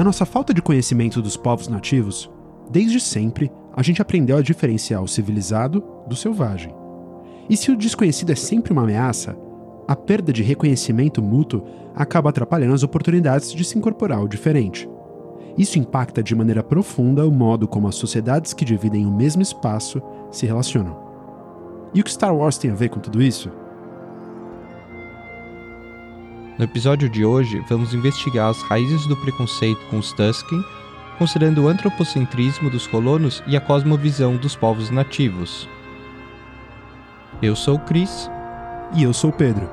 Na nossa falta de conhecimento dos povos nativos, desde sempre a gente aprendeu a diferenciar o civilizado do selvagem. E se o desconhecido é sempre uma ameaça, a perda de reconhecimento mútuo acaba atrapalhando as oportunidades de se incorporar ao diferente. Isso impacta de maneira profunda o modo como as sociedades que dividem o mesmo espaço se relacionam. E o que Star Wars tem a ver com tudo isso? No episódio de hoje, vamos investigar as raízes do preconceito com os Tusken, considerando o antropocentrismo dos colonos e a cosmovisão dos povos nativos. Eu sou o Chris. E eu sou o Pedro.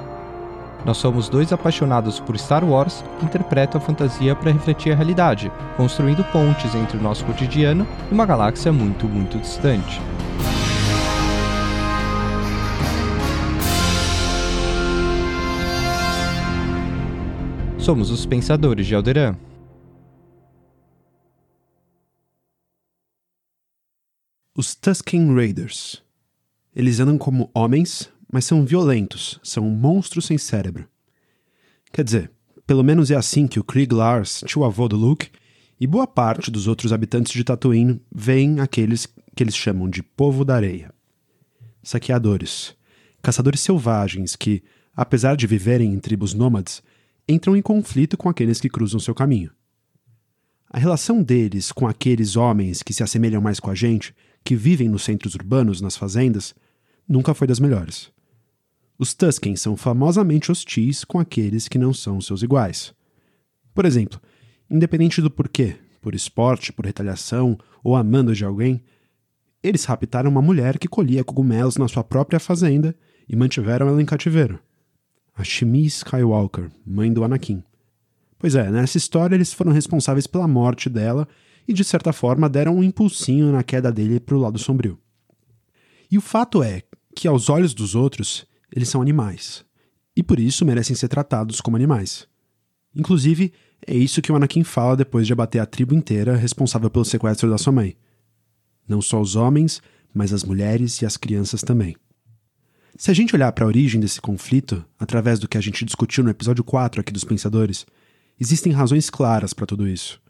Nós somos dois apaixonados por Star Wars que interpretam a fantasia para refletir a realidade, construindo pontes entre o nosso cotidiano e uma galáxia muito, muito distante. Somos os Pensadores de Alderan. Os Tusken Raiders. Eles andam como homens, mas são violentos, são monstros sem cérebro. Quer dizer, pelo menos é assim que o Krieg Lars, tio avô do Luke, e boa parte dos outros habitantes de Tatooine veem aqueles que eles chamam de povo da areia. Saqueadores, caçadores selvagens que, apesar de viverem em tribos nômades, entram em conflito com aqueles que cruzam seu caminho. A relação deles com aqueles homens que se assemelham mais com a gente, que vivem nos centros urbanos, nas fazendas, nunca foi das melhores. Os Tusken são famosamente hostis com aqueles que não são seus iguais. Por exemplo, independente do porquê, por esporte, por retaliação ou amando de alguém, eles raptaram uma mulher que colhia cogumelos na sua própria fazenda e mantiveram ela em cativeiro. A Shmi Skywalker, mãe do Anakin. Pois é, nessa história eles foram responsáveis pela morte dela e, de certa forma, deram um impulsinho na queda dele para o lado sombrio. E o fato é que, aos olhos dos outros, eles são animais. E por isso merecem ser tratados como animais. Inclusive, é isso que o Anakin fala depois de abater a tribo inteira responsável pelo sequestro da sua mãe. Não só os homens, mas as mulheres e as crianças também. Se a gente olhar para a origem desse conflito, através do que a gente discutiu no episódio 4 aqui dos Pensadores, existem razões claras para tudo isso.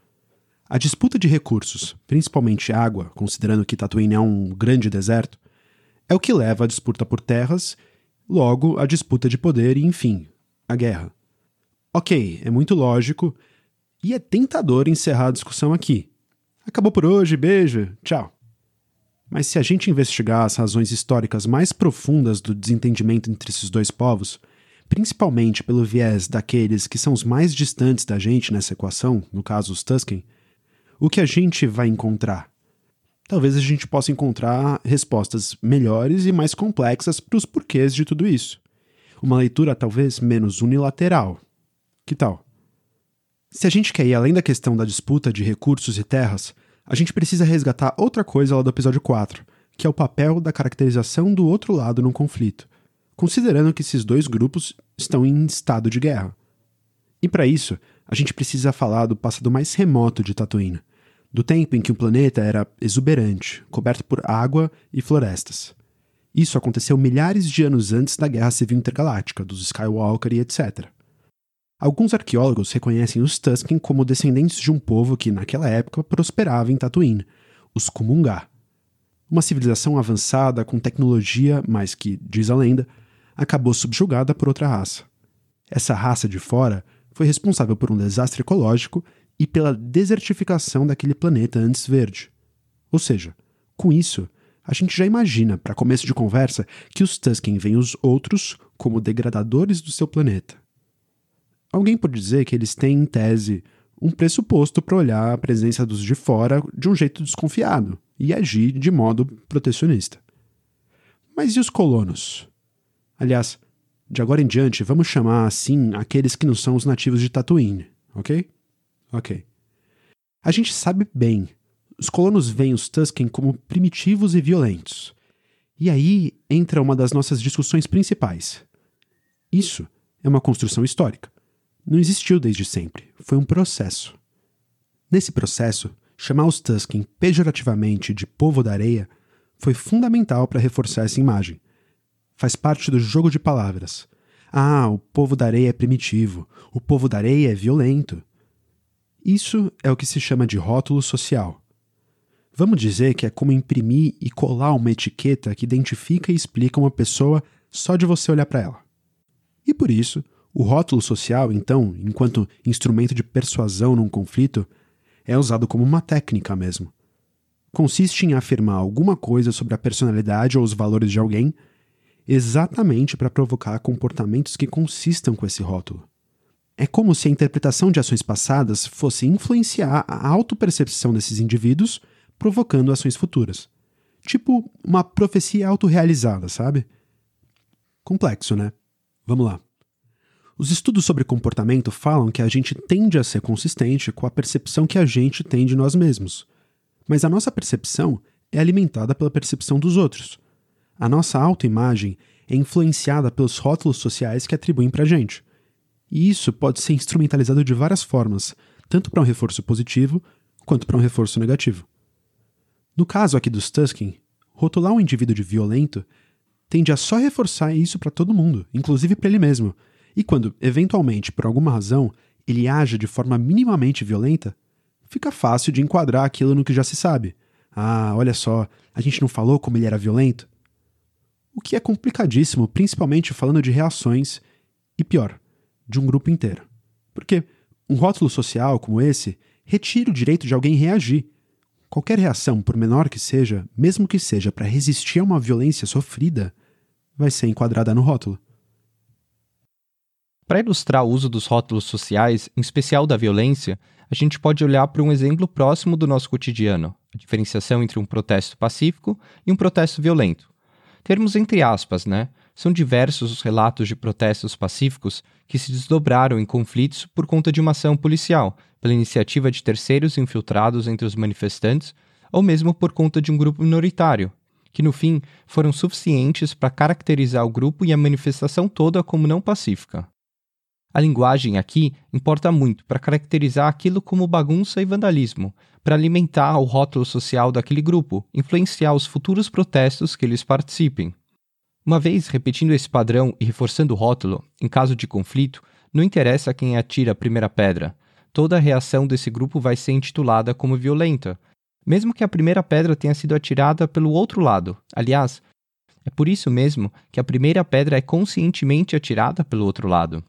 A disputa de recursos, principalmente água, considerando que Tatooine é um grande deserto, é o que leva à disputa por terras Logo, a disputa de poder e, enfim, a guerra. Ok, é muito lógico e é tentador encerrar a discussão aqui. Acabou por hoje, beijo, tchau. Mas se a gente investigar as razões históricas mais profundas do desentendimento entre esses dois povos, principalmente pelo viés daqueles que são os mais distantes da gente nessa equação, no caso os Tusken, o que a gente vai encontrar talvez a gente possa encontrar respostas melhores e mais complexas para os porquês de tudo isso. Uma leitura talvez menos unilateral. Que tal? Se a gente quer ir além da questão da disputa de recursos e terras, a gente precisa resgatar outra coisa lá do episódio 4, que é o papel da caracterização do outro lado no conflito, considerando que esses dois grupos estão em estado de guerra. E para isso, a gente precisa falar do passado mais remoto de Tatooine, do tempo em que o planeta era exuberante, coberto por água e florestas. Isso aconteceu milhares de anos antes da Guerra Civil Intergaláctica, dos Skywalker e etc. Alguns arqueólogos reconhecem os Tusken como descendentes de um povo que, naquela época, prosperava em Tatooine, os Kumungá. Uma civilização avançada com tecnologia, mas que, diz a lenda, acabou subjugada por outra raça. Essa raça de fora foi responsável por um desastre ecológico e pela desertificação daquele planeta antes verde. Ou seja, com isso, a gente já imagina, para começo de conversa, que os Tusken veem os outros como degradadores do seu planeta. Alguém pode dizer que eles têm, em tese, um pressuposto para olhar a presença dos de fora de um jeito desconfiado e agir de modo protecionista. Mas e os colonos? Aliás, de agora em diante, vamos chamar assim aqueles que não são os nativos de Tatooine, ok? Ok. A gente sabe bem, os colonos veem os Tusken como primitivos e violentos. E aí entra uma das nossas discussões principais. Isso é uma construção histórica. Não existiu desde sempre, foi um processo. Nesse processo, chamar os Tusken pejorativamente de povo da areia foi fundamental para reforçar essa imagem. Faz parte do jogo de palavras. Ah, o povo da areia é primitivo, o povo da areia é violento. Isso é o que se chama de rótulo social. Vamos dizer que é como imprimir e colar uma etiqueta que identifica e explica uma pessoa só de você olhar para ela. E por isso, o rótulo social, então, enquanto instrumento de persuasão num conflito, é usado como uma técnica mesmo. Consiste em afirmar alguma coisa sobre a personalidade ou os valores de alguém, exatamente para provocar comportamentos que consistam com esse rótulo. É como se a interpretação de ações passadas fosse influenciar a autopercepção desses indivíduos provocando ações futuras. Tipo uma profecia autorrealizada, sabe? Complexo, né? Vamos lá. Os estudos sobre comportamento falam que a gente tende a ser consistente com a percepção que a gente tem de nós mesmos. Mas a nossa percepção é alimentada pela percepção dos outros. A nossa autoimagem é influenciada pelos rótulos sociais que atribuem pra gente. E isso pode ser instrumentalizado de várias formas, tanto para um reforço positivo quanto para um reforço negativo. No caso aqui dos Tusken, rotular um indivíduo de violento tende a só reforçar isso para todo mundo, inclusive para ele mesmo. E quando, eventualmente, por alguma razão, ele age de forma minimamente violenta, fica fácil de enquadrar aquilo no que já se sabe. Ah, olha só, a gente não falou como ele era violento? O que é complicadíssimo, principalmente falando de reações e pior, de um grupo inteiro. Porque um rótulo social como esse retira o direito de alguém reagir Qualquer reação, por menor que seja, mesmo que seja para resistir a uma violência sofrida, vai ser enquadrada no rótulo. Para ilustrar o uso dos rótulos sociais, em especial da violência, a gente pode olhar para um exemplo próximo do nosso cotidiano, a diferenciação entre um protesto pacífico e um protesto violento. Termos entre aspas, né? São diversos os relatos de protestos pacíficos que se desdobraram em conflitos por conta de uma ação policial, pela iniciativa de terceiros infiltrados entre os manifestantes, ou mesmo por conta de um grupo minoritário, que no fim foram suficientes para caracterizar o grupo e a manifestação toda como não pacífica. A linguagem aqui importa muito para caracterizar aquilo como bagunça e vandalismo, para alimentar o rótulo social daquele grupo, influenciar os futuros protestos que eles participem. Uma vez repetindo esse padrão e reforçando o rótulo, em caso de conflito, não interessa quem atira a primeira pedra, toda a reação desse grupo vai ser intitulada como violenta, mesmo que a primeira pedra tenha sido atirada pelo outro lado. Aliás, é por isso mesmo que a primeira pedra é conscientemente atirada pelo outro lado.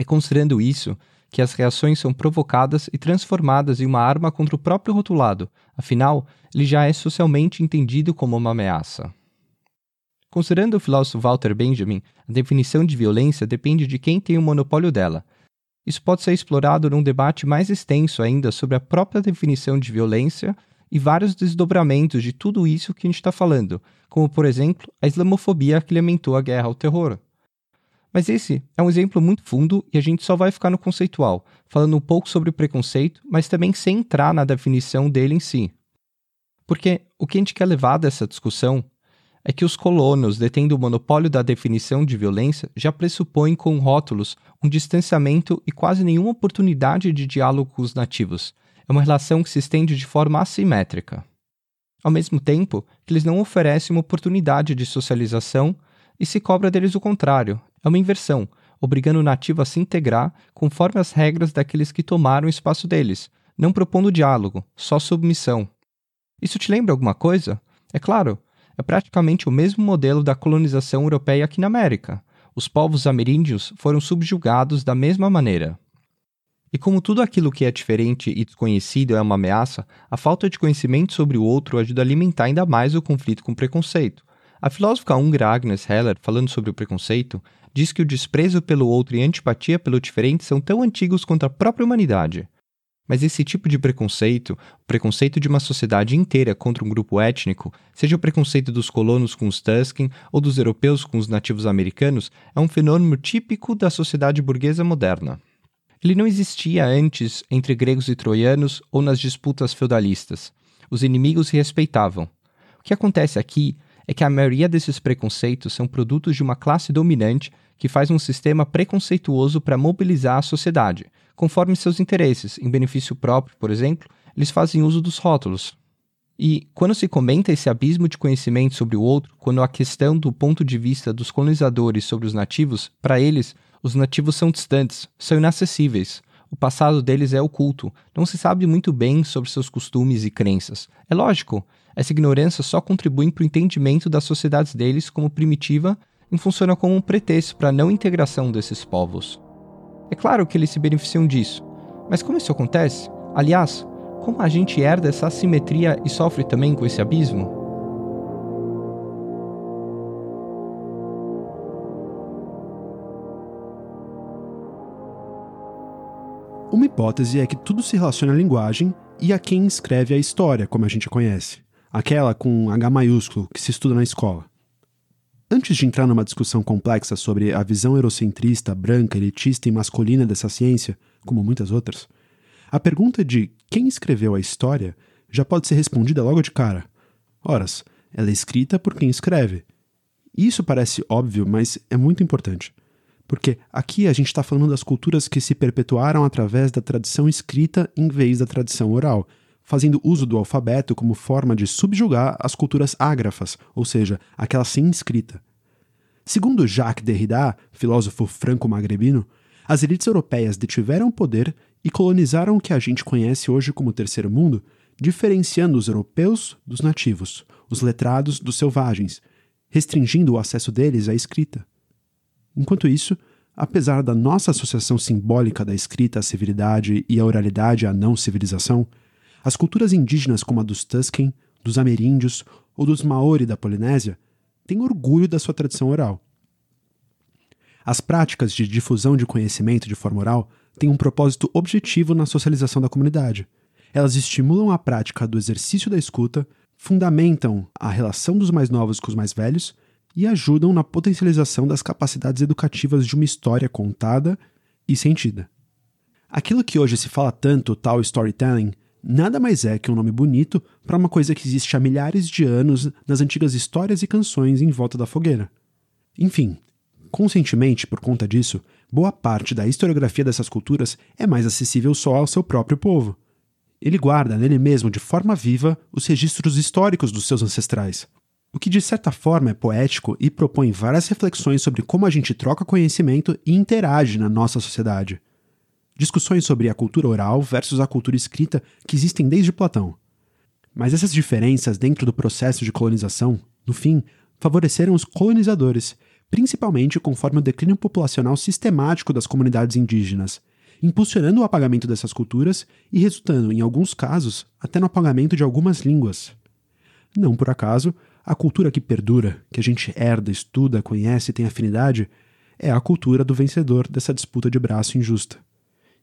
É considerando isso que as reações são provocadas e transformadas em uma arma contra o próprio rotulado, afinal, ele já é socialmente entendido como uma ameaça. Considerando o filósofo Walter Benjamin, a definição de violência depende de quem tem o monopólio dela. Isso pode ser explorado num debate mais extenso ainda sobre a própria definição de violência e vários desdobramentos de tudo isso que a gente está falando, como, por exemplo, a islamofobia que alimentou a guerra ao terror. Mas esse é um exemplo muito fundo e a gente só vai ficar no conceitual, falando um pouco sobre o preconceito, mas também sem entrar na definição dele em si. Porque o que a gente quer levar dessa discussão é que os colonos, detendo o monopólio da definição de violência, já pressupõem com rótulos um distanciamento e quase nenhuma oportunidade de diálogo com os nativos. É uma relação que se estende de forma assimétrica. Ao mesmo tempo que eles não oferecem uma oportunidade de socialização e se cobra deles o contrário, é uma inversão, obrigando o nativo a se integrar conforme as regras daqueles que tomaram o espaço deles, não propondo diálogo, só submissão. Isso te lembra alguma coisa? É claro, é praticamente o mesmo modelo da colonização europeia aqui na América. Os povos ameríndios foram subjugados da mesma maneira. E como tudo aquilo que é diferente e desconhecido é uma ameaça, a falta de conhecimento sobre o outro ajuda a alimentar ainda mais o conflito com o preconceito. A filósofa húngara Agnes Heller, falando sobre o preconceito, diz que o desprezo pelo outro e a antipatia pelo diferente são tão antigos quanto a própria humanidade. Mas esse tipo de preconceito, o preconceito de uma sociedade inteira contra um grupo étnico, seja o preconceito dos colonos com os Tusken ou dos europeus com os nativos americanos, é um fenômeno típico da sociedade burguesa moderna. Ele não existia antes entre gregos e troianos ou nas disputas feudalistas. Os inimigos se respeitavam. O que acontece aqui é que a maioria desses preconceitos são produtos de uma classe dominante que faz um sistema preconceituoso para mobilizar a sociedade, conforme seus interesses. Em benefício próprio, por exemplo, eles fazem uso dos rótulos. E quando se comenta esse abismo de conhecimento sobre o outro, quando a questão do ponto de vista dos colonizadores sobre os nativos, para eles, os nativos são distantes, são inacessíveis. O passado deles é oculto, não se sabe muito bem sobre seus costumes e crenças. É lógico, essa ignorância só contribui para o entendimento das sociedades deles como primitiva e funciona como um pretexto para a não integração desses povos. É claro que eles se beneficiam disso, mas como isso acontece? Aliás, como a gente herda essa assimetria e sofre também com esse abismo? Uma hipótese é que tudo se relaciona à linguagem e a quem escreve a história, como a gente conhece, aquela com H maiúsculo que se estuda na escola. Antes de entrar numa discussão complexa sobre a visão eurocentrista, branca, elitista e masculina dessa ciência, como muitas outras, a pergunta de quem escreveu a história já pode ser respondida logo de cara. Horas, ela é escrita por quem escreve. Isso parece óbvio, mas é muito importante. Porque aqui a gente está falando das culturas que se perpetuaram através da tradição escrita em vez da tradição oral, fazendo uso do alfabeto como forma de subjugar as culturas ágrafas, ou seja, aquelas sem escrita. Segundo Jacques Derrida, filósofo franco-magrebino, as elites europeias detiveram poder e colonizaram o que a gente conhece hoje como Terceiro Mundo, diferenciando os europeus dos nativos, os letrados dos selvagens, restringindo o acesso deles à escrita. Enquanto isso, apesar da nossa associação simbólica da escrita à civilidade e a oralidade à não civilização, as culturas indígenas como a dos Tusken, dos ameríndios ou dos Maori da Polinésia têm orgulho da sua tradição oral. As práticas de difusão de conhecimento de forma oral têm um propósito objetivo na socialização da comunidade. Elas estimulam a prática do exercício da escuta, fundamentam a relação dos mais novos com os mais velhos e ajudam na potencialização das capacidades educativas de uma história contada e sentida. Aquilo que hoje se fala tanto, tal storytelling, nada mais é que um nome bonito para uma coisa que existe há milhares de anos nas antigas histórias e canções em volta da fogueira. Enfim, conscientemente, por conta disso, boa parte da historiografia dessas culturas é mais acessível só ao seu próprio povo. Ele guarda nele mesmo de forma viva os registros históricos dos seus ancestrais, o que de certa forma é poético e propõe várias reflexões sobre como a gente troca conhecimento e interage na nossa sociedade. Discussões sobre a cultura oral versus a cultura escrita que existem desde Platão. Mas essas diferenças dentro do processo de colonização, no fim, favoreceram os colonizadores, principalmente conforme o declínio populacional sistemático das comunidades indígenas, impulsionando o apagamento dessas culturas e resultando, em alguns casos, até no apagamento de algumas línguas. Não por acaso, a cultura que perdura, que a gente herda, estuda, conhece e tem afinidade, é a cultura do vencedor dessa disputa de braço injusta.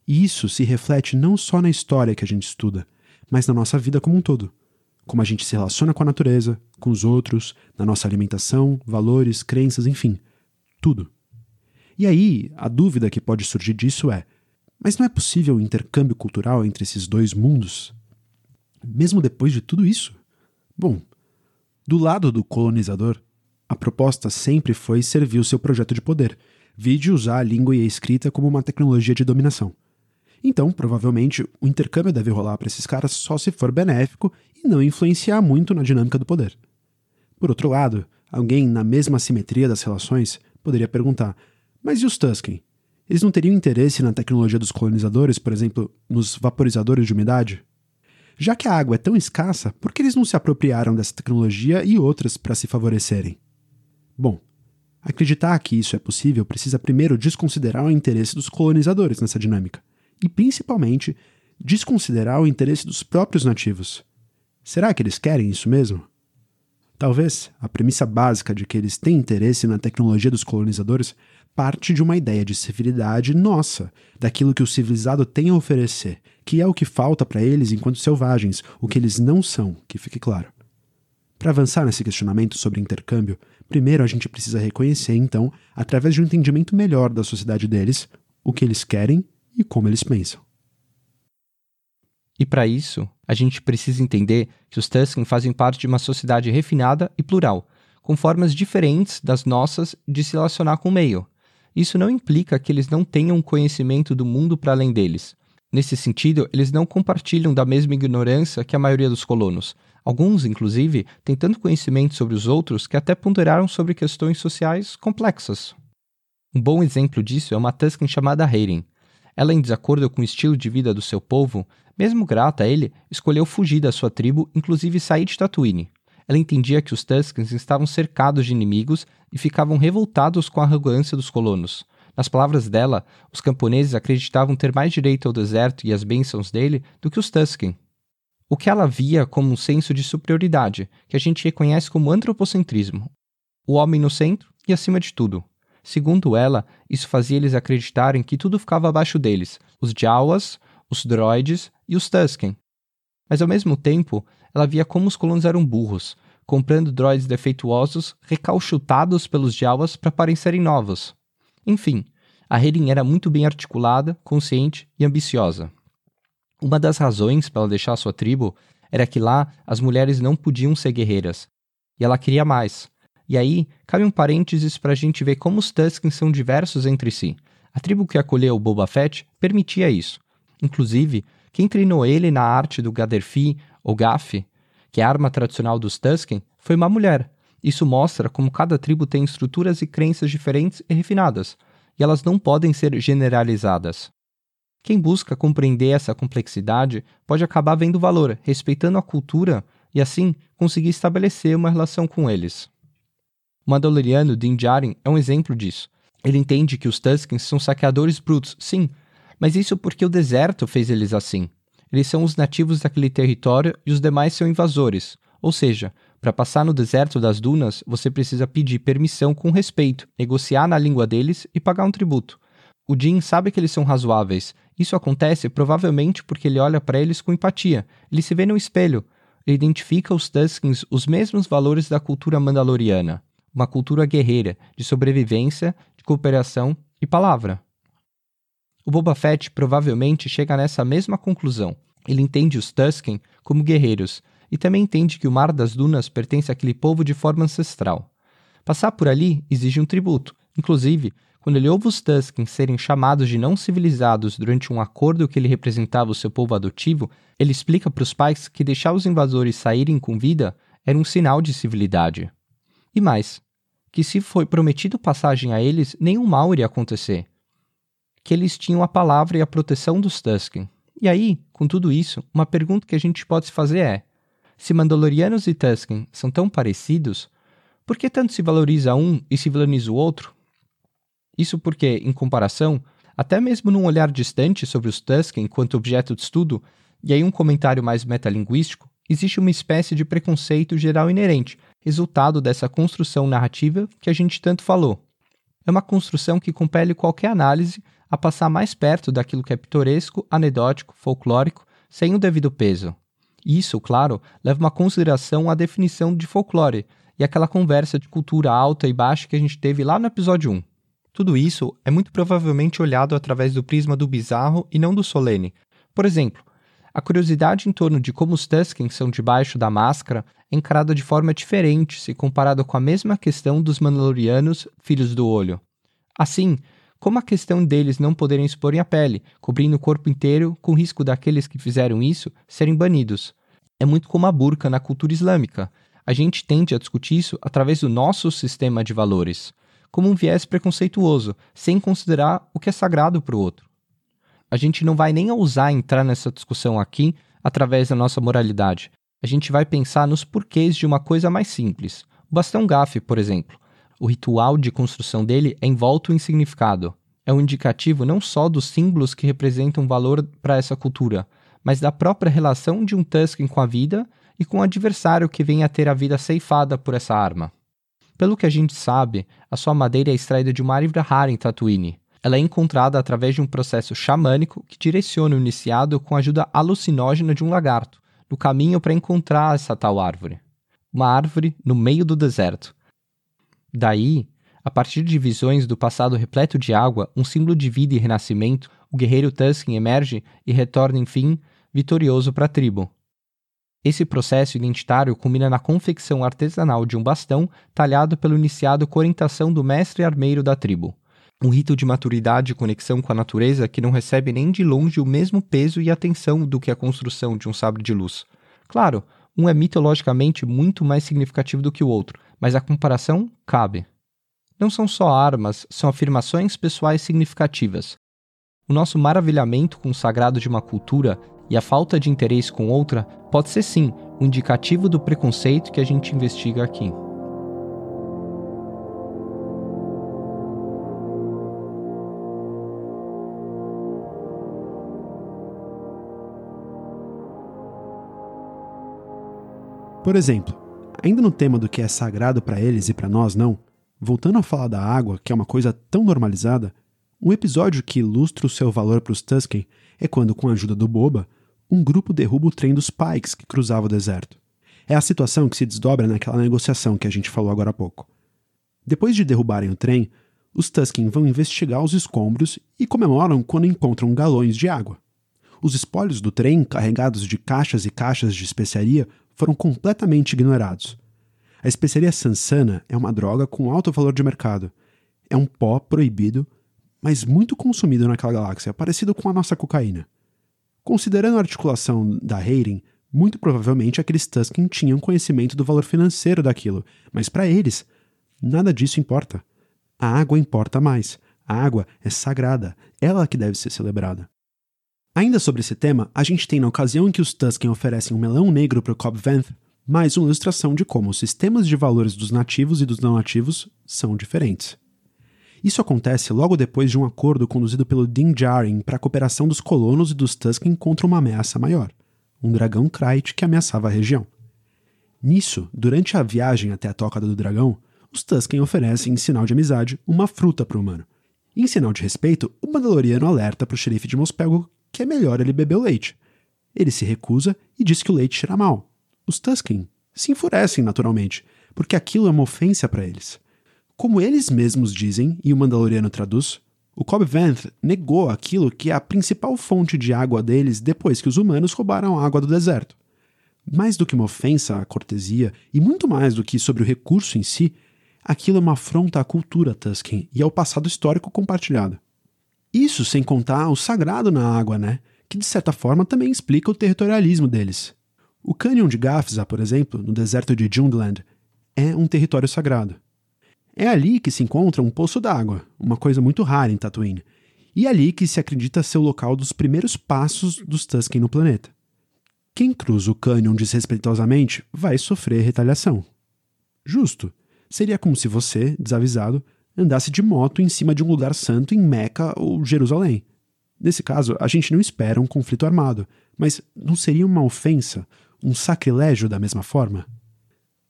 E isso se reflete não só na história que a gente estuda, mas na nossa vida como um todo. Como a gente se relaciona com a natureza, com os outros, na nossa alimentação, valores, crenças, enfim, tudo. E aí, a dúvida que pode surgir disso é: mas não é possível o intercâmbio cultural entre esses dois mundos? Mesmo depois de tudo isso? Bom, do lado do colonizador, a proposta sempre foi servir o seu projeto de poder, vide usar a língua e a escrita como uma tecnologia de dominação. Então, provavelmente, o intercâmbio deve rolar para esses caras só se for benéfico e não influenciar muito na dinâmica do poder. Por outro lado, alguém na mesma simetria das relações poderia perguntar: mas e os Tusken? Eles não teriam interesse na tecnologia dos colonizadores, por exemplo, nos vaporizadores de umidade? Já que a água é tão escassa, por que eles não se apropriaram dessa tecnologia e outras para se favorecerem? Bom, acreditar que isso é possível precisa primeiro desconsiderar o interesse dos colonizadores nessa dinâmica, e principalmente desconsiderar o interesse dos próprios nativos. Será que eles querem isso mesmo? Talvez a premissa básica de que eles têm interesse na tecnologia dos colonizadores parte de uma ideia de civilidade nossa, daquilo que o civilizado tem a oferecer, que é o que falta para eles enquanto selvagens, o que eles não são, que fique claro. Para avançar nesse questionamento sobre intercâmbio, primeiro a gente precisa reconhecer, então, através de um entendimento melhor da sociedade deles, o que eles querem e como eles pensam. E para isso, a gente precisa entender que os Tusken fazem parte de uma sociedade refinada e plural, com formas diferentes das nossas de se relacionar com o meio. Isso não implica que eles não tenham conhecimento do mundo para além deles. Nesse sentido, eles não compartilham da mesma ignorância que a maioria dos colonos. Alguns, inclusive, têm tanto conhecimento sobre os outros que até ponderaram sobre questões sociais complexas. Um bom exemplo disso é uma Tusken chamada Hayden. Ela, em desacordo com o estilo de vida do seu povo, mesmo grata a ele, escolheu fugir da sua tribo, inclusive sair de Tatooine. Ela entendia que os Tuskens estavam cercados de inimigos e ficavam revoltados com a arrogância dos colonos. Nas palavras dela, os camponeses acreditavam ter mais direito ao deserto e às bênçãos dele do que os Tusken. O que ela via como um senso de superioridade, que a gente reconhece como antropocentrismo. O homem no centro e acima de tudo. Segundo ela, isso fazia eles acreditarem que tudo ficava abaixo deles, os Jawas, os droids e os Tusken. Mas ao mesmo tempo, ela via como os colonos eram burros, comprando droids defeituosos recalchutados pelos Jawas para parecerem novos. Enfim, a Helen era muito bem articulada, consciente e ambiciosa. Uma das razões para ela deixar sua tribo era que lá as mulheres não podiam ser guerreiras, e ela queria mais. E aí, cabe um parênteses para a gente ver como os Tuskens são diversos entre si. A tribo que acolheu Boba Fett permitia isso. Inclusive, quem treinou ele na arte do Gaderfi, ou Gaf, que é a arma tradicional dos Tusken, foi uma mulher, isso mostra como cada tribo tem estruturas e crenças diferentes e refinadas, e elas não podem ser generalizadas. Quem busca compreender essa complexidade pode acabar vendo valor, respeitando a cultura e assim conseguir estabelecer uma relação com eles. O Mandaloriano Din Djarin é um exemplo disso. Ele entende que os Tuskens são saqueadores brutos, sim, mas isso porque o deserto fez eles assim. Eles são os nativos daquele território e os demais são invasores, ou seja, para passar no deserto das dunas, você precisa pedir permissão com respeito, negociar na língua deles e pagar um tributo. O Jin sabe que eles são razoáveis. Isso acontece provavelmente porque ele olha para eles com empatia. Ele se vê no espelho. Ele identifica os Tuskens os mesmos valores da cultura mandaloriana. Uma cultura guerreira, de sobrevivência, de cooperação e palavra. O Boba Fett provavelmente chega nessa mesma conclusão. Ele entende os Tusken como guerreiros, e também entende que o Mar das Dunas pertence àquele povo de forma ancestral. Passar por ali exige um tributo. Inclusive, quando ele ouve os Tusken serem chamados de não civilizados durante um acordo que ele representava o seu povo adotivo, ele explica para os pais que deixar os invasores saírem com vida era um sinal de civilidade. E mais, que se foi prometido passagem a eles, nenhum mal iria acontecer. Que eles tinham a palavra e a proteção dos Tusken. E aí, com tudo isso, uma pergunta que a gente pode se fazer é: se Mandalorianos e Tusken são tão parecidos, por que tanto se valoriza um e se vilaniza o outro? Isso porque, em comparação, até mesmo num olhar distante sobre os Tusken enquanto objeto de estudo, e aí um comentário mais metalinguístico, existe uma espécie de preconceito geral inerente, resultado dessa construção narrativa que a gente tanto falou. É uma construção que compele qualquer análise a passar mais perto daquilo que é pitoresco, anedótico, folclórico, sem o devido peso. Isso, claro, leva uma consideração à definição de folclore e aquela conversa de cultura alta e baixa que a gente teve lá no episódio 1. Tudo isso é muito provavelmente olhado através do prisma do bizarro e não do solene. Por exemplo, a curiosidade em torno de como os Tusken são debaixo da máscara é encarada de forma diferente se comparada com a mesma questão dos Mandalorianos, filhos do olho. Assim, como a questão deles não poderem expor a pele, cobrindo o corpo inteiro, com risco daqueles que fizeram isso serem banidos. É muito como a burca na cultura islâmica. A gente tende a discutir isso através do nosso sistema de valores, como um viés preconceituoso, sem considerar o que é sagrado para o outro. A gente não vai nem ousar entrar nessa discussão aqui através da nossa moralidade. A gente vai pensar nos porquês de uma coisa mais simples. O bastão gafe, por exemplo. O ritual de construção dele é envolto em significado. É um indicativo não só dos símbolos que representam valor para essa cultura, mas da própria relação de um Tusken com a vida e com o adversário que vem a ter a vida ceifada por essa arma. Pelo que a gente sabe, a sua madeira é extraída de uma árvore rara em Tatooine. Ela é encontrada através de um processo xamânico que direciona o iniciado com a ajuda alucinógena de um lagarto, no caminho para encontrar essa tal árvore. Uma árvore no meio do deserto, Daí, a partir de visões do passado repleto de água, um símbolo de vida e renascimento, o guerreiro Tusken emerge e retorna, enfim, vitorioso para a tribo. Esse processo identitário culmina na confecção artesanal de um bastão talhado pelo iniciado com orientação do mestre armeiro da tribo. Um rito de maturidade e conexão com a natureza que não recebe nem de longe o mesmo peso e atenção do que a construção de um sabre de luz. Claro, um é mitologicamente muito mais significativo do que o outro, mas a comparação cabe. Não são só armas, são afirmações pessoais significativas. O nosso maravilhamento com o sagrado de uma cultura e a falta de interesse com outra pode ser sim um indicativo do preconceito que a gente investiga aqui. Por exemplo, ainda no tema do que é sagrado para eles e para nós não, voltando a falar da água, que é uma coisa tão normalizada, um episódio que ilustra o seu valor para os Tusken é quando, com a ajuda do Boba, um grupo derruba o trem dos Pikes que cruzava o deserto. É a situação que se desdobra naquela negociação que a gente falou agora há pouco. Depois de derrubarem o trem, os Tusken vão investigar os escombros e comemoram quando encontram galões de água. Os espólios do trem, carregados de caixas e caixas de especiaria, foram completamente ignorados. A especiaria Sansana é uma droga com alto valor de mercado. É um pó proibido, mas muito consumido naquela galáxia, parecido com a nossa cocaína. Considerando a articulação da Hayden, muito provavelmente aqueles Tusken tinham conhecimento do valor financeiro daquilo, mas para eles, nada disso importa. A água importa mais. A água é sagrada, ela que deve ser celebrada. Ainda sobre esse tema, a gente tem na ocasião em que os Tusken oferecem um melão negro para o Cobb Vanth, mais uma ilustração de como os sistemas de valores dos nativos e dos não nativos são diferentes. Isso acontece logo depois de um acordo conduzido pelo Din Djarin para a cooperação dos colonos e dos Tusken contra uma ameaça maior, um dragão Krayt que ameaçava a região. Nisso, durante a viagem até a Toca do Dragão, os Tusken oferecem, em sinal de amizade, uma fruta para o humano. Em sinal de respeito, o Mandaloriano alerta para o xerife de Mospelgo que é melhor ele beber o leite. Ele se recusa e diz que o leite cheira mal. Os Tusken se enfurecem naturalmente, porque aquilo é uma ofensa para eles. Como eles mesmos dizem, e o Mandaloriano traduz, o Cobb Vanth negou aquilo que é a principal fonte de água deles depois que os humanos roubaram a água do deserto. Mais do que uma ofensa à cortesia, e muito mais do que sobre o recurso em si, aquilo é uma afronta à cultura Tusken e ao passado histórico compartilhado. Isso sem contar o sagrado na água, né? Que de certa forma também explica o territorialismo deles. O Canyon de Gafsa, por exemplo, no deserto de Jungland, é um território sagrado. É ali que se encontra um poço d'água, uma coisa muito rara em Tatooine, e é ali que se acredita ser o local dos primeiros passos dos Tusken no planeta. Quem cruza o cânion desrespeitosamente vai sofrer retaliação. Justo. Seria como se você, desavisado, andasse de moto em cima de um lugar santo em Meca ou Jerusalém. Nesse caso, a gente não espera um conflito armado, mas não seria uma ofensa, um sacrilégio da mesma forma?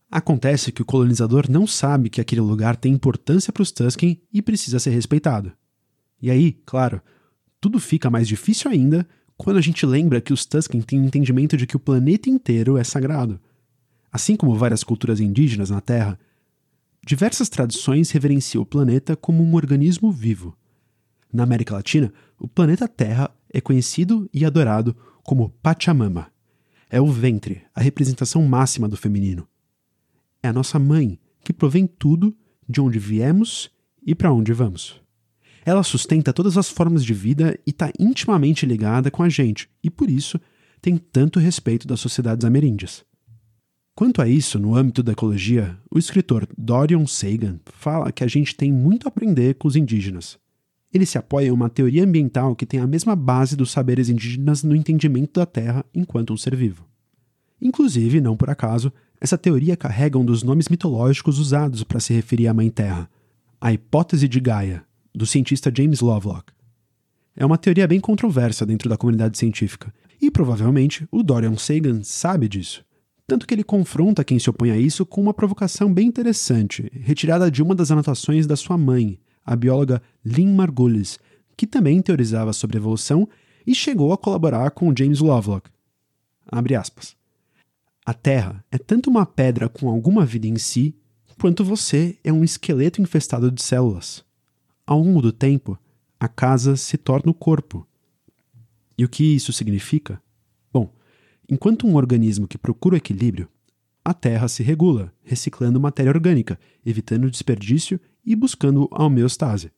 Acontece que o colonizador não sabe que aquele lugar tem importância para os Tusken e precisa ser respeitado. E aí, claro, tudo fica mais difícil ainda quando a gente lembra que os Tusken têm o um entendimento de que o planeta inteiro é sagrado. Assim como várias culturas indígenas na Terra, diversas tradições reverenciam o planeta como um organismo vivo. Na América Latina, o planeta Terra é conhecido e adorado como Pachamama. É o ventre, a representação máxima do feminino é a nossa mãe, que provém tudo de onde viemos e para onde vamos. Ela sustenta todas as formas de vida e está intimamente ligada com a gente, e por isso tem tanto respeito das sociedades ameríndias. Quanto a isso, no âmbito da ecologia, o escritor Dorian Sagan fala que a gente tem muito a aprender com os indígenas. Ele se apoia em uma teoria ambiental que tem a mesma base dos saberes indígenas no entendimento da Terra enquanto um ser vivo. Inclusive, não por acaso, essa teoria carrega um dos nomes mitológicos usados para se referir à Mãe Terra, a hipótese de Gaia, do cientista James Lovelock. É uma teoria bem controversa dentro da comunidade científica, e provavelmente o Dorian Sagan sabe disso. Tanto que ele confronta quem se opõe a isso com uma provocação bem interessante, retirada de uma das anotações da sua mãe, a bióloga Lynn Margulis, que também teorizava sobre evolução e chegou a colaborar com James Lovelock. A Terra é tanto uma pedra com alguma vida em si, quanto você é um esqueleto infestado de células. Ao longo do tempo, a casa se torna o corpo. E o que isso significa? Enquanto um organismo que procura o equilíbrio, a Terra se regula, reciclando matéria orgânica, evitando desperdício e buscando a homeostase.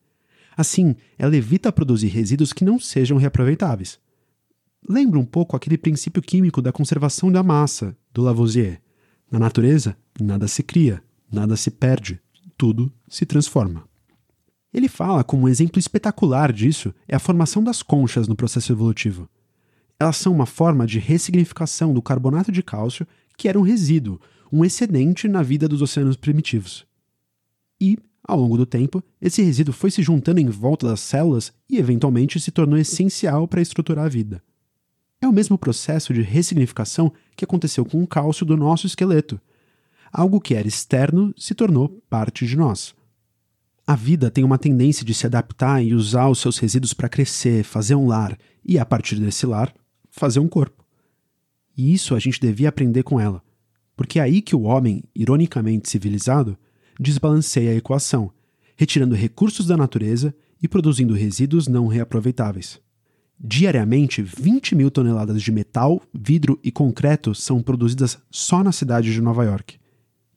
Assim, ela evita produzir resíduos que não sejam reaproveitáveis. Lembra um pouco aquele princípio químico da conservação da massa, do Lavoisier. Na natureza, nada se cria, nada se perde, tudo se transforma. Ele fala como um exemplo espetacular disso é a formação das conchas no processo evolutivo. Elas são uma forma de ressignificação do carbonato de cálcio, que era um resíduo, um excedente na vida dos oceanos primitivos. E, ao longo do tempo, esse resíduo foi se juntando em volta das células e, eventualmente, se tornou essencial para estruturar a vida. É o mesmo processo de ressignificação que aconteceu com o cálcio do nosso esqueleto. Algo que era externo se tornou parte de nós. A vida tem uma tendência de se adaptar e usar os seus resíduos para crescer, fazer um lar e, a partir desse lar, fazer um corpo. E isso a gente devia aprender com ela, porque é aí que o homem, ironicamente civilizado, desbalanceia a equação, retirando recursos da natureza e produzindo resíduos não reaproveitáveis. Diariamente, 20 mil toneladas de metal, vidro e concreto são produzidas só na cidade de Nova York.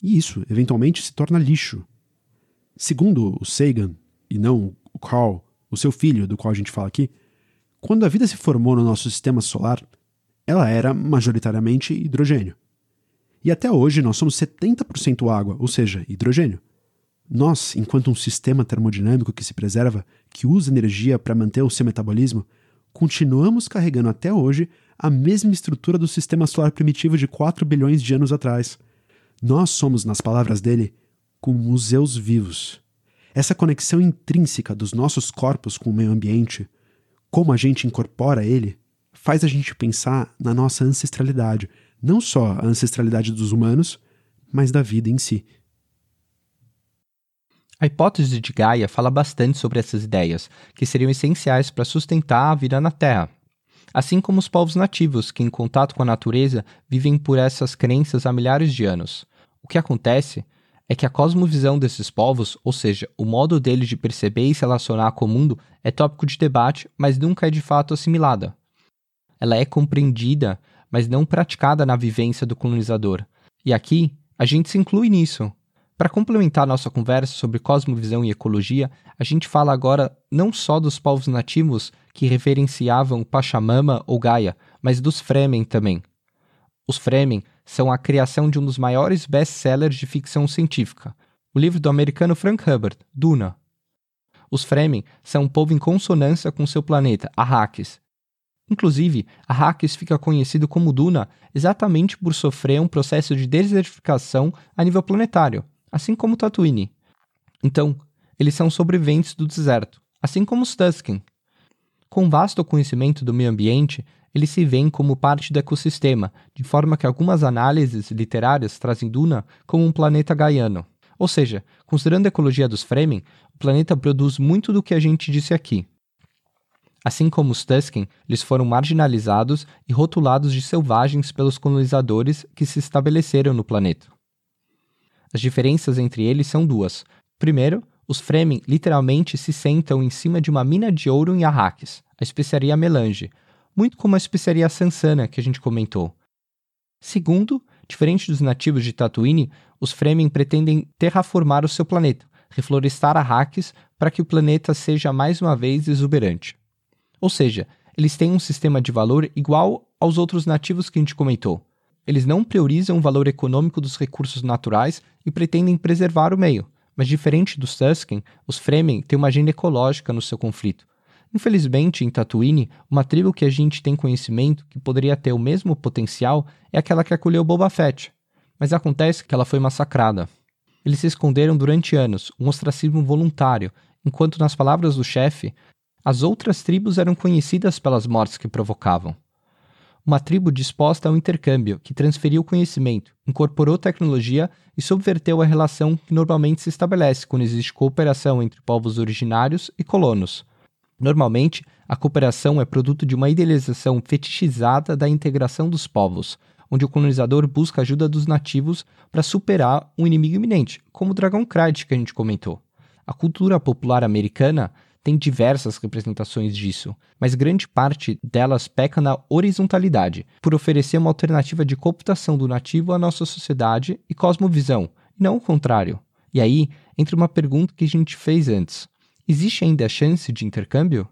E isso, eventualmente, se torna lixo. Segundo o Sagan, e não o Carl, o seu filho, do qual a gente fala aqui, quando a vida se formou no nosso sistema solar, ela era majoritariamente hidrogênio. E até hoje nós somos 70% água, ou seja, hidrogênio. Nós, enquanto um sistema termodinâmico que se preserva, que usa energia para manter o seu metabolismo, continuamos carregando até hoje a mesma estrutura do sistema solar primitivo de 4 bilhões de anos atrás. Nós somos, nas palavras dele, como museus vivos. Essa conexão intrínseca dos nossos corpos com o meio ambiente, como a gente incorpora ele, faz a gente pensar na nossa ancestralidade, não só a ancestralidade dos humanos, mas da vida em si. A hipótese de Gaia fala bastante sobre essas ideias, que seriam essenciais para sustentar a vida na Terra. Assim como os povos nativos, que em contato com a natureza vivem por essas crenças há milhares de anos. O que acontece é que a cosmovisão desses povos, ou seja, o modo deles de perceber e se relacionar com o mundo, é tópico de debate, mas nunca é de fato assimilada. Ela é compreendida, mas não praticada na vivência do colonizador. E aqui, a gente se inclui nisso, para complementar nossa conversa sobre cosmovisão e ecologia, a gente fala agora não só dos povos nativos que referenciavam Pachamama ou Gaia, mas dos Fremen também. Os Fremen são a criação de um dos maiores best-sellers de ficção científica, o livro do americano Frank Hubbard, Duna. Os Fremen são um povo em consonância com seu planeta, Arrakis. Inclusive, Arrakis fica conhecido como Duna exatamente por sofrer um processo de desertificação a nível planetário, assim como Tatooine. Então, eles são sobreviventes do deserto, assim como os Tusken. Com vasto conhecimento do meio ambiente, eles se veem como parte do ecossistema, de forma que algumas análises literárias trazem Duna como um planeta gaiano. Ou seja, considerando a ecologia dos Fremen, o planeta produz muito do que a gente disse aqui. Assim como os Tusken, eles foram marginalizados e rotulados de selvagens pelos colonizadores que se estabeleceram no planeta. As diferenças entre eles são duas. Primeiro, os Fremen literalmente se sentam em cima de uma mina de ouro em Arrakis, a especiaria melange, muito como a especiaria Sansana que a gente comentou. Segundo, diferente dos nativos de Tatooine, os Fremen pretendem terraformar o seu planeta, reflorestar Arrakis para que o planeta seja mais uma vez exuberante. Ou seja, eles têm um sistema de valor igual aos outros nativos que a gente comentou, eles não priorizam o valor econômico dos recursos naturais e pretendem preservar o meio, mas diferente dos Tusken, os Fremen têm uma agenda ecológica no seu conflito. Infelizmente, em Tatooine, uma tribo que a gente tem conhecimento que poderia ter o mesmo potencial é aquela que acolheu Boba Fett, mas acontece que ela foi massacrada. Eles se esconderam durante anos, um ostracismo voluntário, enquanto, nas palavras do chefe, as outras tribos eram conhecidas pelas mortes que provocavam uma tribo disposta ao intercâmbio, que transferiu conhecimento, incorporou tecnologia e subverteu a relação que normalmente se estabelece quando existe cooperação entre povos originários e colonos. Normalmente, a cooperação é produto de uma idealização fetichizada da integração dos povos, onde o colonizador busca a ajuda dos nativos para superar um inimigo iminente, como o Dragon Cry que a gente comentou. A cultura popular americana tem diversas representações disso, mas grande parte delas peca na horizontalidade, por oferecer uma alternativa de cooptação do nativo à nossa sociedade e cosmovisão, e não o contrário. E aí entra uma pergunta que a gente fez antes: existe ainda a chance de intercâmbio?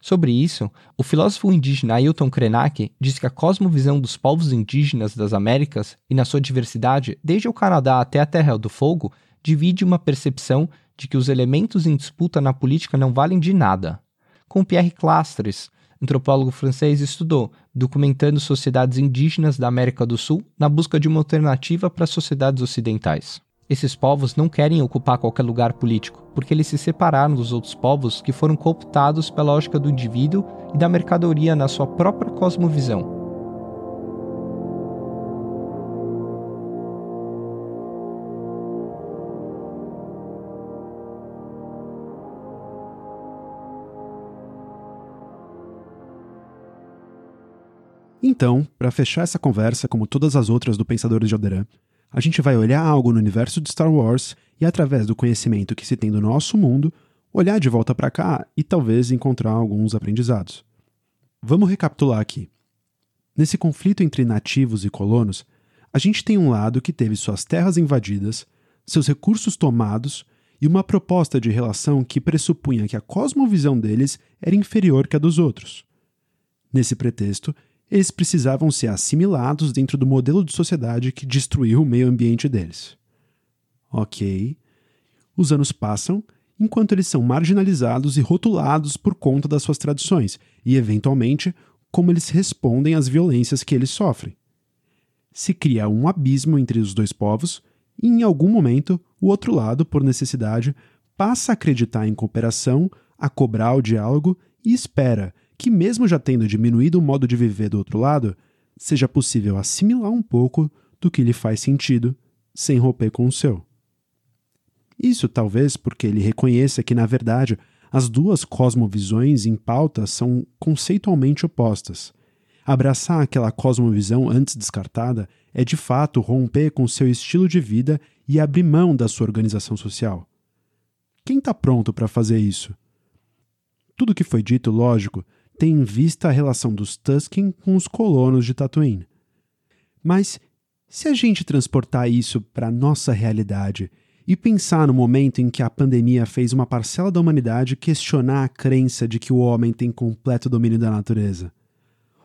Sobre isso, o filósofo indígena Ailton Krenak diz que a cosmovisão dos povos indígenas das Américas e na sua diversidade, desde o Canadá até a Terra do Fogo, divide uma percepção de que os elementos em disputa na política não valem de nada. Com Pierre Clastres, antropólogo francês, estudou, documentando sociedades indígenas da América do Sul na busca de uma alternativa para as sociedades ocidentais. Esses povos não querem ocupar qualquer lugar político, porque eles se separaram dos outros povos que foram cooptados pela lógica do indivíduo e da mercadoria na sua própria cosmovisão. Então, para fechar essa conversa, como todas as outras do Pensadores de Alderan, a gente vai olhar algo no universo de Star Wars e, através do conhecimento que se tem do nosso mundo, olhar de volta para cá e talvez encontrar alguns aprendizados. Vamos recapitular aqui. Nesse conflito entre nativos e colonos, a gente tem um lado que teve suas terras invadidas, seus recursos tomados e uma proposta de relação que pressupunha que a cosmovisão deles era inferior que a dos outros. Nesse pretexto, eles precisavam ser assimilados dentro do modelo de sociedade que destruiu o meio ambiente deles. Ok. Os anos passam enquanto eles são marginalizados e rotulados por conta das suas tradições e, eventualmente, como eles respondem às violências que eles sofrem. Se cria um abismo entre os dois povos e, em algum momento, o outro lado, por necessidade, passa a acreditar em cooperação, a cobrar o diálogo e espera que, mesmo já tendo diminuído o modo de viver do outro lado, seja possível assimilar um pouco do que lhe faz sentido sem romper com o seu. Isso talvez porque ele reconheça que, na verdade, as duas cosmovisões em pauta são conceitualmente opostas. Abraçar aquela cosmovisão antes descartada é de fato romper com seu estilo de vida e abrir mão da sua organização social. Quem está pronto para fazer isso? Tudo que foi dito, lógico, tem em vista a relação dos Tusken com os colonos de Tatooine. Mas se a gente transportar isso para a nossa realidade e pensar no momento em que a pandemia fez uma parcela da humanidade questionar a crença de que o homem tem completo domínio da natureza.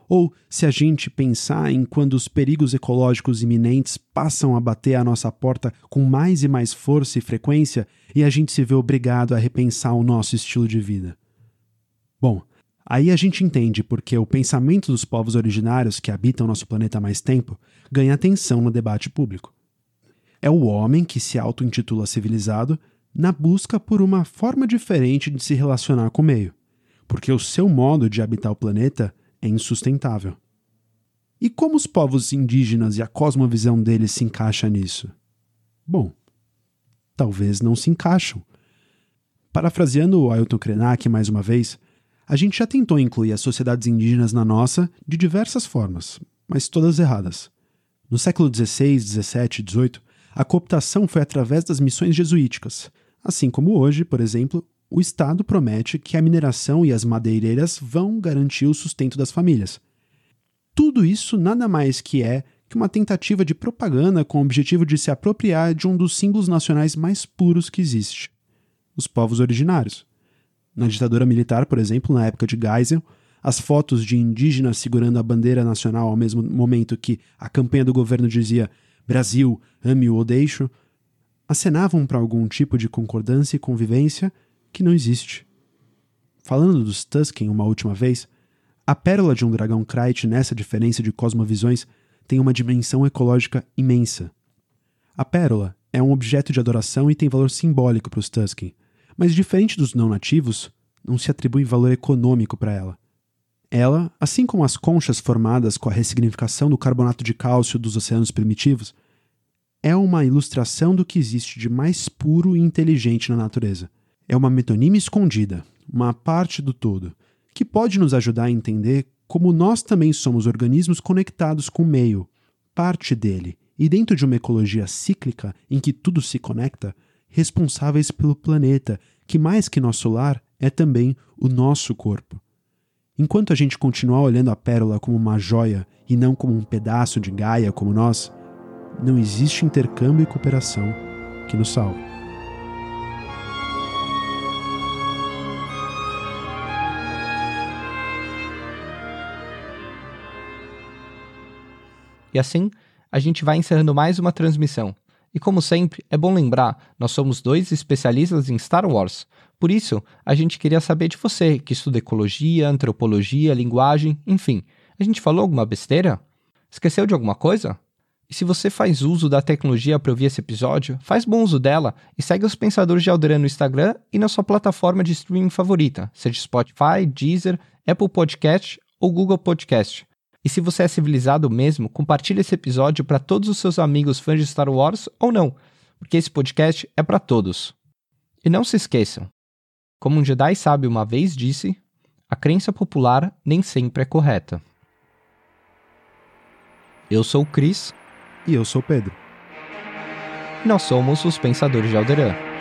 Ou se a gente pensar em quando os perigos ecológicos iminentes passam a bater à nossa porta com mais e mais força e frequência e a gente se vê obrigado a repensar o nosso estilo de vida. Bom, Aí a gente entende porque o pensamento dos povos originários que habitam nosso planeta há mais tempo ganha atenção no debate público. É o homem que se auto-intitula civilizado na busca por uma forma diferente de se relacionar com o meio, porque o seu modo de habitar o planeta é insustentável. E como os povos indígenas e a cosmovisão deles se encaixa nisso? Bom, talvez não se encaixam. Parafraseando o Ailton Krenak mais uma vez, a gente já tentou incluir as sociedades indígenas na nossa de diversas formas, mas todas erradas. No século XVI, XVII e XVIII, a cooptação foi através das missões jesuíticas, assim como hoje, por exemplo, o Estado promete que a mineração e as madeireiras vão garantir o sustento das famílias. Tudo isso nada mais que é que uma tentativa de propaganda com o objetivo de se apropriar de um dos símbolos nacionais mais puros que existe: os povos originários. Na ditadura militar, por exemplo, na época de Geisel, as fotos de indígenas segurando a bandeira nacional ao mesmo momento que a campanha do governo dizia Brasil, ame-o ou deixo, acenavam para algum tipo de concordância e convivência que não existe. Falando dos Tusken uma última vez, a pérola de um dragão Krayt nessa diferença de cosmovisões tem uma dimensão ecológica imensa. A pérola é um objeto de adoração e tem valor simbólico para os Tusken, mas diferente dos não nativos, não se atribui valor econômico para ela. Ela, assim como as conchas formadas com a ressignificação do carbonato de cálcio dos oceanos primitivos, é uma ilustração do que existe de mais puro e inteligente na natureza. É uma metonímia escondida, uma parte do todo, que pode nos ajudar a entender como nós também somos organismos conectados com o meio, parte dele, e dentro de uma ecologia cíclica em que tudo se conecta, responsáveis pelo planeta, que mais que nosso lar é também o nosso corpo. Enquanto a gente continuar olhando a pérola como uma joia e não como um pedaço de Gaia como nós, não existe intercâmbio e cooperação que nos salve. E assim, a gente vai encerrando mais uma transmissão. E como sempre, é bom lembrar, nós somos dois especialistas em Star Wars. Por isso, a gente queria saber de você, que estuda ecologia, antropologia, linguagem, enfim. A gente falou alguma besteira? Esqueceu de alguma coisa? E se você faz uso da tecnologia para ouvir esse episódio, faz bom uso dela e segue os Pensadores de Alderan no Instagram e na sua plataforma de streaming favorita, seja Spotify, Deezer, Apple Podcast ou Google Podcast. E se você é civilizado mesmo, compartilhe esse episódio para todos os seus amigos fãs de Star Wars ou não, porque esse podcast é para todos. E não se esqueçam, como um Jedi sábio uma vez disse, a crença popular nem sempre é correta. Eu sou o Cris. E eu sou o Pedro. E nós somos os Pensadores de Alderan.